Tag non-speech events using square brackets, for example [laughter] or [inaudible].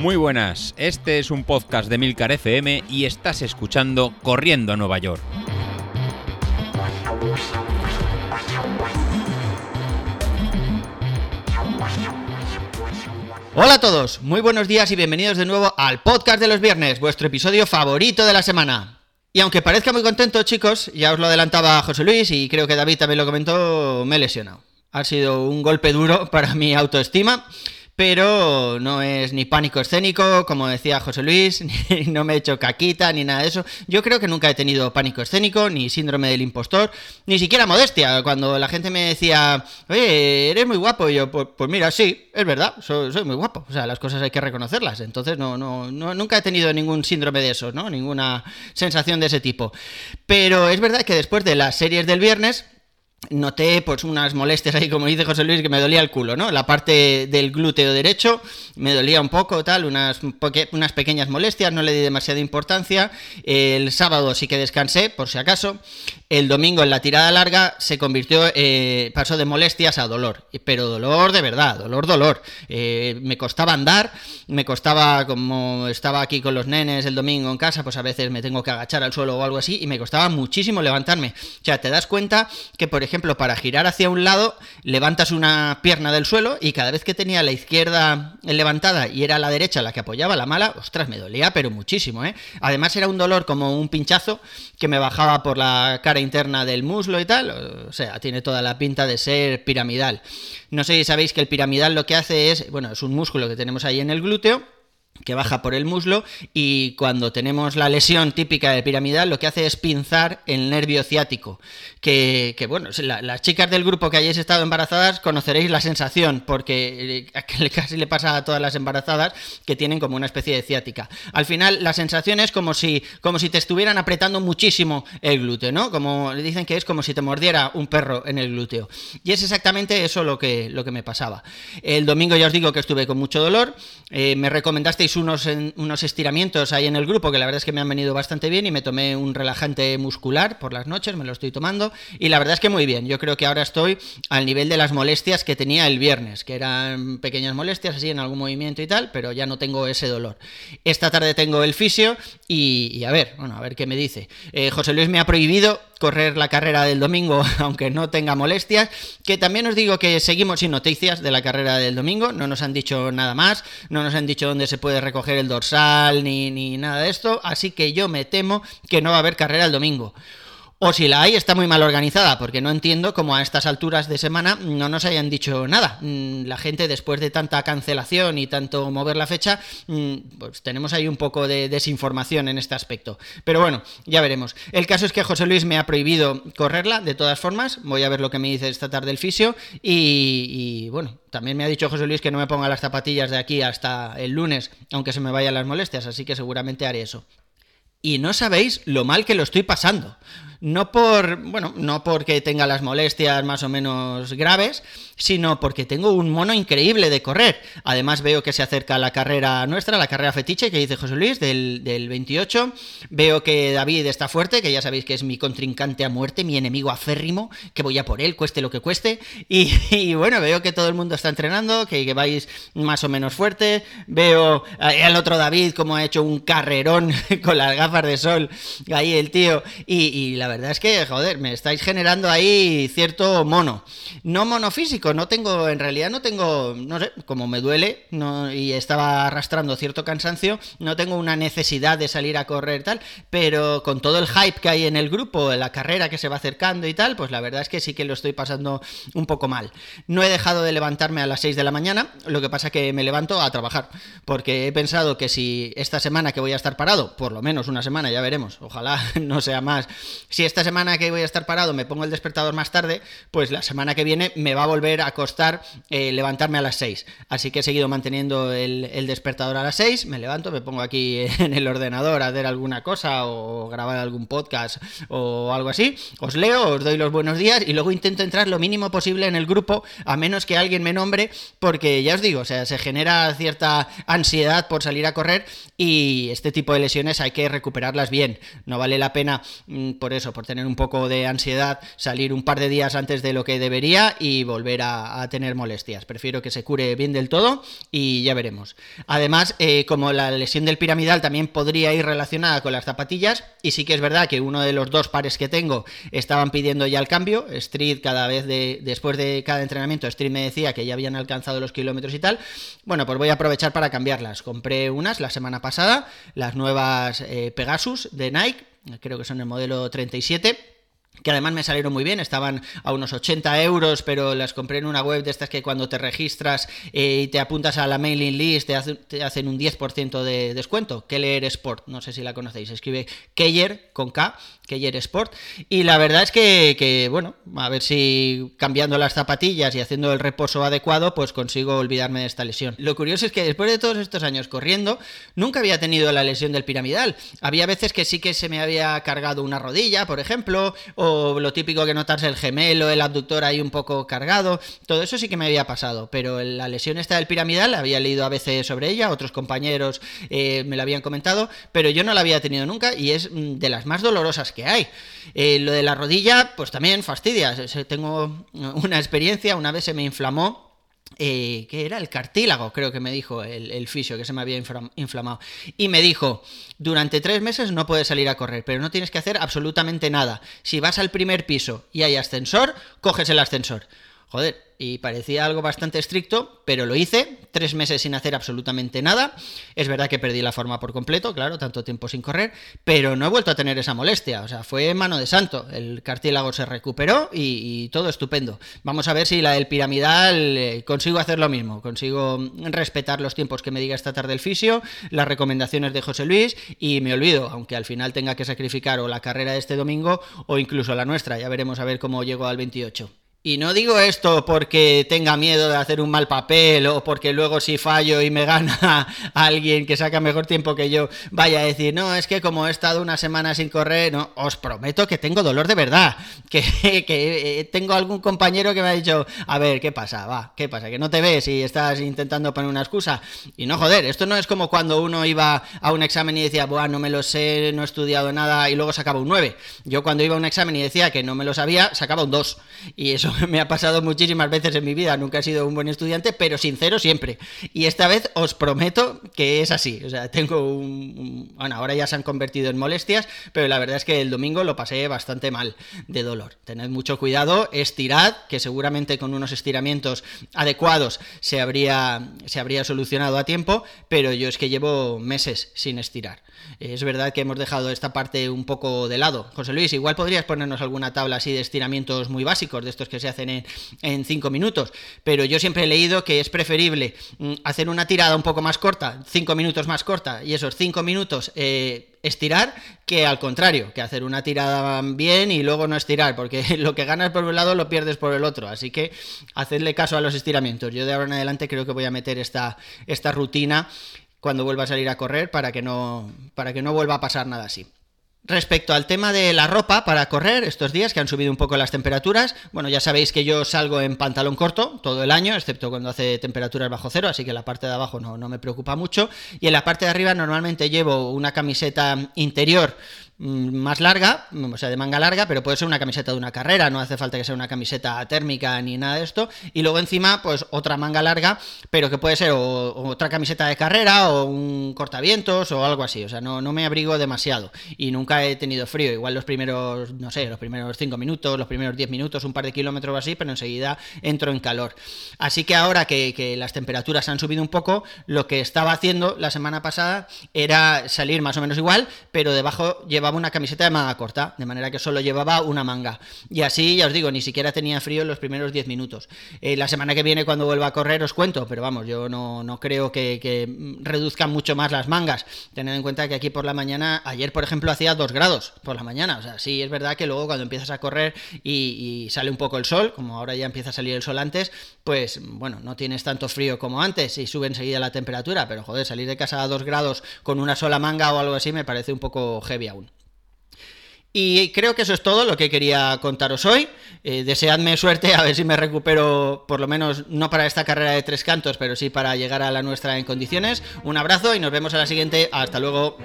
Muy buenas, este es un podcast de Milcar FM y estás escuchando Corriendo a Nueva York. Hola a todos, muy buenos días y bienvenidos de nuevo al podcast de los viernes, vuestro episodio favorito de la semana. Y aunque parezca muy contento, chicos, ya os lo adelantaba José Luis y creo que David también lo comentó, me he lesionado. Ha sido un golpe duro para mi autoestima pero no es ni pánico escénico, como decía José Luis, [laughs] no me he hecho caquita, ni nada de eso. Yo creo que nunca he tenido pánico escénico, ni síndrome del impostor, ni siquiera modestia. Cuando la gente me decía, oye, eres muy guapo, y yo, pues, pues mira, sí, es verdad, soy, muy guapo. O sea, las cosas hay que reconocerlas. Entonces, no, no, nunca he tenido ningún síndrome de eso, ¿no? Ninguna sensación de ese tipo. Pero es verdad que después de las series del viernes, noté pues unas molestias ahí, como dice José Luis, que me dolía el culo, ¿no? La parte del glúteo derecho me dolía un poco, tal, unas, unas pequeñas molestias, no le di demasiada importancia. El sábado sí que descansé, por si acaso. El domingo en la tirada larga se convirtió, eh, pasó de molestias a dolor, pero dolor de verdad, dolor, dolor. Eh, me costaba andar, me costaba, como estaba aquí con los nenes el domingo en casa, pues a veces me tengo que agachar al suelo o algo así, y me costaba muchísimo levantarme. O sea, te das cuenta que, por ejemplo, para girar hacia un lado, levantas una pierna del suelo y cada vez que tenía la izquierda levantada y era la derecha la que apoyaba la mala, ostras, me dolía, pero muchísimo, ¿eh? Además era un dolor como un pinchazo que me bajaba por la cara interna del muslo y tal, o sea, tiene toda la pinta de ser piramidal. No sé si sabéis que el piramidal lo que hace es, bueno, es un músculo que tenemos ahí en el glúteo, que baja por el muslo y cuando tenemos la lesión típica de piramidal lo que hace es pinzar el nervio ciático que, bueno, las chicas del grupo que hayáis estado embarazadas conoceréis la sensación porque eh, [laughs] casi le pasa a todas las embarazadas que tienen como una especie de ciática. Al final la sensación es como si, como si te estuvieran apretando muchísimo el glúteo, ¿no? como le dicen que es como si te mordiera un perro en el glúteo. Y es exactamente eso lo que, lo que me pasaba. El domingo ya os digo que estuve con mucho dolor eh, me recomendasteis unos, unos estiramientos ahí en el grupo que la verdad es que me han venido bastante bien y me tomé un relajante muscular por las noches, me lo estoy tomando y la verdad es que muy bien. Yo creo que ahora estoy al nivel de las molestias que tenía el viernes, que eran pequeñas molestias así en algún movimiento y tal, pero ya no tengo ese dolor. Esta tarde tengo el fisio y, a ver, bueno, a ver qué me dice. Eh, José Luis me ha prohibido correr la carrera del domingo, [laughs] aunque no tenga molestias. Que también os digo que seguimos sin noticias de la carrera del domingo, no nos han dicho nada más, no nos han dicho dónde se puede recoger el dorsal ni, ni nada de esto, así que yo me temo que no va a haber carrera el domingo. O si la hay, está muy mal organizada, porque no entiendo cómo a estas alturas de semana no nos hayan dicho nada. Mm, la gente, después de tanta cancelación y tanto mover la fecha, mm, pues tenemos ahí un poco de desinformación en este aspecto. Pero bueno, ya veremos. El caso es que José Luis me ha prohibido correrla, de todas formas. Voy a ver lo que me dice esta tarde el fisio. Y, y bueno, también me ha dicho José Luis que no me ponga las zapatillas de aquí hasta el lunes, aunque se me vayan las molestias, así que seguramente haré eso. Y no sabéis lo mal que lo estoy pasando no por, bueno, no porque tenga las molestias más o menos graves, sino porque tengo un mono increíble de correr. Además veo que se acerca la carrera nuestra, la carrera fetiche que dice José Luis del, 28. Veo que David está fuerte, que ya sabéis que es mi contrincante a muerte, mi enemigo aférrimo, que voy a por él, cueste lo que cueste. Y, [laughs] bueno, veo que todo el mundo está entrenando, que, vais más o menos fuerte. Veo al otro David como ha hecho un carrerón [laughs] con las gafas de sol, ahí el tío. Y, y la verdad es que, joder, me estáis generando ahí cierto mono. No mono físico, no tengo, en realidad no tengo, no sé, como me duele no, y estaba arrastrando cierto cansancio, no tengo una necesidad de salir a correr tal, pero con todo el hype que hay en el grupo, la carrera que se va acercando y tal, pues la verdad es que sí que lo estoy pasando un poco mal. No he dejado de levantarme a las 6 de la mañana, lo que pasa que me levanto a trabajar, porque he pensado que si esta semana que voy a estar parado, por lo menos una semana, ya veremos, ojalá [laughs] no sea más, si esta semana que voy a estar parado me pongo el despertador más tarde, pues la semana que viene me va a volver a costar eh, levantarme a las 6. Así que he seguido manteniendo el, despertador a las 6, me levanto, me pongo aquí [laughs] en el ordenador a hacer alguna cosa o grabar algún podcast o algo así, os leo, os doy los buenos días y luego intento entrar lo mínimo posible en el grupo, a menos que alguien me nombre, porque ya os digo, o sea, se genera cierta ansiedad por salir a correr y este tipo de lesiones hay que recuperarlas bien. No vale la pena, mm, por eso, por tener un poco de ansiedad, salir un par de días antes de lo que debería y volver a, tener molestias. Prefiero que se cure bien del todo y ya veremos. Además, eh, como la lesión del piramidal también podría ir relacionada con las zapatillas, y sí que es verdad que uno de los dos pares que tengo estaban pidiendo ya el cambio. Street, cada vez de, después de cada entrenamiento, Street me decía que ya habían alcanzado los kilómetros y tal. Bueno, pues voy a aprovechar para cambiarlas. Compré unas la semana pasada, las nuevas eh, Pegasus de Nike, creo que son el modelo 37 que además me salieron muy bien, estaban a unos 80 euros, pero las compré en una web de estas que cuando te registras eh, y te apuntas a la mailing list te, hacen un 10% de descuento, Keller Sport, no sé si la conocéis, escribe Keller con K, Keller Sport, y la verdad es que, bueno, a ver si cambiando las zapatillas y haciendo el reposo adecuado, pues consigo olvidarme de esta lesión. Lo curioso es que después de todos estos años corriendo, nunca había tenido la lesión del piramidal, había veces que sí que se me había cargado una rodilla, por ejemplo, o lo típico que notas el gemelo, el abductor ahí un poco cargado, todo eso sí que me había pasado, pero la lesión esta del piramidal, había leído a veces sobre ella, otros compañeros eh, me lo habían comentado, pero yo no la había tenido nunca y es mm, de las más dolorosas que hay. Eh, lo de la rodilla, pues también fastidia, tengo una experiencia, una vez se me inflamó eh, que era el cartílago, creo que me dijo el, el, fisio, que se me había inflamado. Y me dijo, durante tres meses no puedes salir a correr, pero no tienes que hacer absolutamente nada. Si vas al primer piso y hay ascensor, coges el ascensor. Joder, y parecía algo bastante estricto, pero lo hice, tres meses sin hacer absolutamente nada. Es verdad que perdí la forma por completo, claro, tanto tiempo sin correr, pero no he vuelto a tener esa molestia, o sea, fue mano de santo. El cartílago se recuperó y, todo estupendo. Vamos a ver si la del piramidal eh, consigo hacer lo mismo, consigo respetar los tiempos que me diga esta tarde el fisio, las recomendaciones de José Luis y me olvido, aunque al final tenga que sacrificar o la carrera de este domingo o incluso la nuestra, ya veremos a ver cómo llego al 28. Y no digo esto porque tenga miedo de hacer un mal papel o porque luego si fallo y me gana [laughs] alguien que saca mejor tiempo que yo, vaya a decir, no, es que como he estado una semana sin correr, no, os prometo que tengo dolor de verdad, [laughs] que, que eh, tengo algún compañero que me ha dicho, a ver, ¿qué pasa? Va, ¿qué pasa? Que no te ves y estás intentando poner una excusa. Y no, joder, esto no es como cuando uno iba a un examen y decía, bueno, no me lo sé, no he estudiado nada y luego sacaba un 9. Yo cuando iba a un examen y decía que no me lo sabía, sacaba un 2. Y eso [laughs] me ha pasado muchísimas veces en mi vida. Nunca he sido un buen estudiante, pero sincero siempre. Y esta vez os prometo que es así. O sea, tengo un, Bueno, ahora ya se han convertido en molestias, pero la verdad es que el domingo lo pasé bastante mal de dolor. Tened mucho cuidado, estirad, que seguramente con unos estiramientos adecuados se habría, se habría solucionado a tiempo, pero yo es que llevo meses sin estirar. Es verdad que hemos dejado esta parte un poco de lado. José Luis, igual podrías ponernos alguna tabla así de estiramientos muy básicos, de estos que se hacen en, cinco minutos, pero yo siempre he leído que es preferible mm, hacer una tirada un poco más corta, cinco minutos más corta, y esos cinco minutos eh, estirar, que al contrario, que hacer una tirada bien y luego no estirar, porque [laughs] lo que ganas por un lado lo pierdes por el otro, así que hacedle caso a los estiramientos. Yo de ahora en adelante creo que voy a meter esta, esta rutina cuando vuelva a salir a correr para que no, para que no vuelva a pasar nada así. Respecto al tema de la ropa para correr, estos días que han subido un poco las temperaturas, bueno, ya sabéis que yo salgo en pantalón corto todo el año, excepto cuando hace temperaturas bajo cero, así que la parte de abajo no, no me preocupa mucho. Y en la parte de arriba normalmente llevo una camiseta interior más larga, o sea, de manga larga, pero puede ser una camiseta de una carrera, no hace falta que sea una camiseta térmica ni nada de esto. Y luego encima, pues otra manga larga, pero que puede ser otra camiseta de carrera o un cortavientos o algo así. O sea, no, no me abrigo demasiado y nunca he tenido frío. Igual los primeros, no sé, los primeros 5 minutos, los primeros 10 minutos, un par de kilómetros o así, pero enseguida entro en calor. Así que ahora que, que las temperaturas han subido un poco, lo que estaba haciendo la semana pasada era salir más o menos igual, pero debajo una camiseta de manga corta, de manera que solo llevaba una manga. Y así, ya os digo, ni siquiera tenía frío en los primeros 10 minutos. Eh, la semana que viene, cuando vuelva a correr, os cuento, pero vamos, yo no, no creo que, reduzcan mucho más las mangas. Tened en cuenta que aquí por la mañana, ayer por ejemplo, hacía 2 grados por la mañana. O sea, sí es verdad que luego cuando empiezas a correr y, y sale un poco el sol, como ahora ya empieza a salir el sol antes, pues bueno, no tienes tanto frío como antes y sube enseguida la temperatura, pero joder, salir de casa a 2 grados con una sola manga o algo así me parece un poco heavy aún. Y creo que eso es todo lo que quería contaros hoy. Eh, deseadme suerte, a ver si me recupero, por lo menos no para esta carrera de tres cantos, pero sí para llegar a la nuestra en condiciones. Un abrazo y nos vemos a la siguiente. Hasta luego.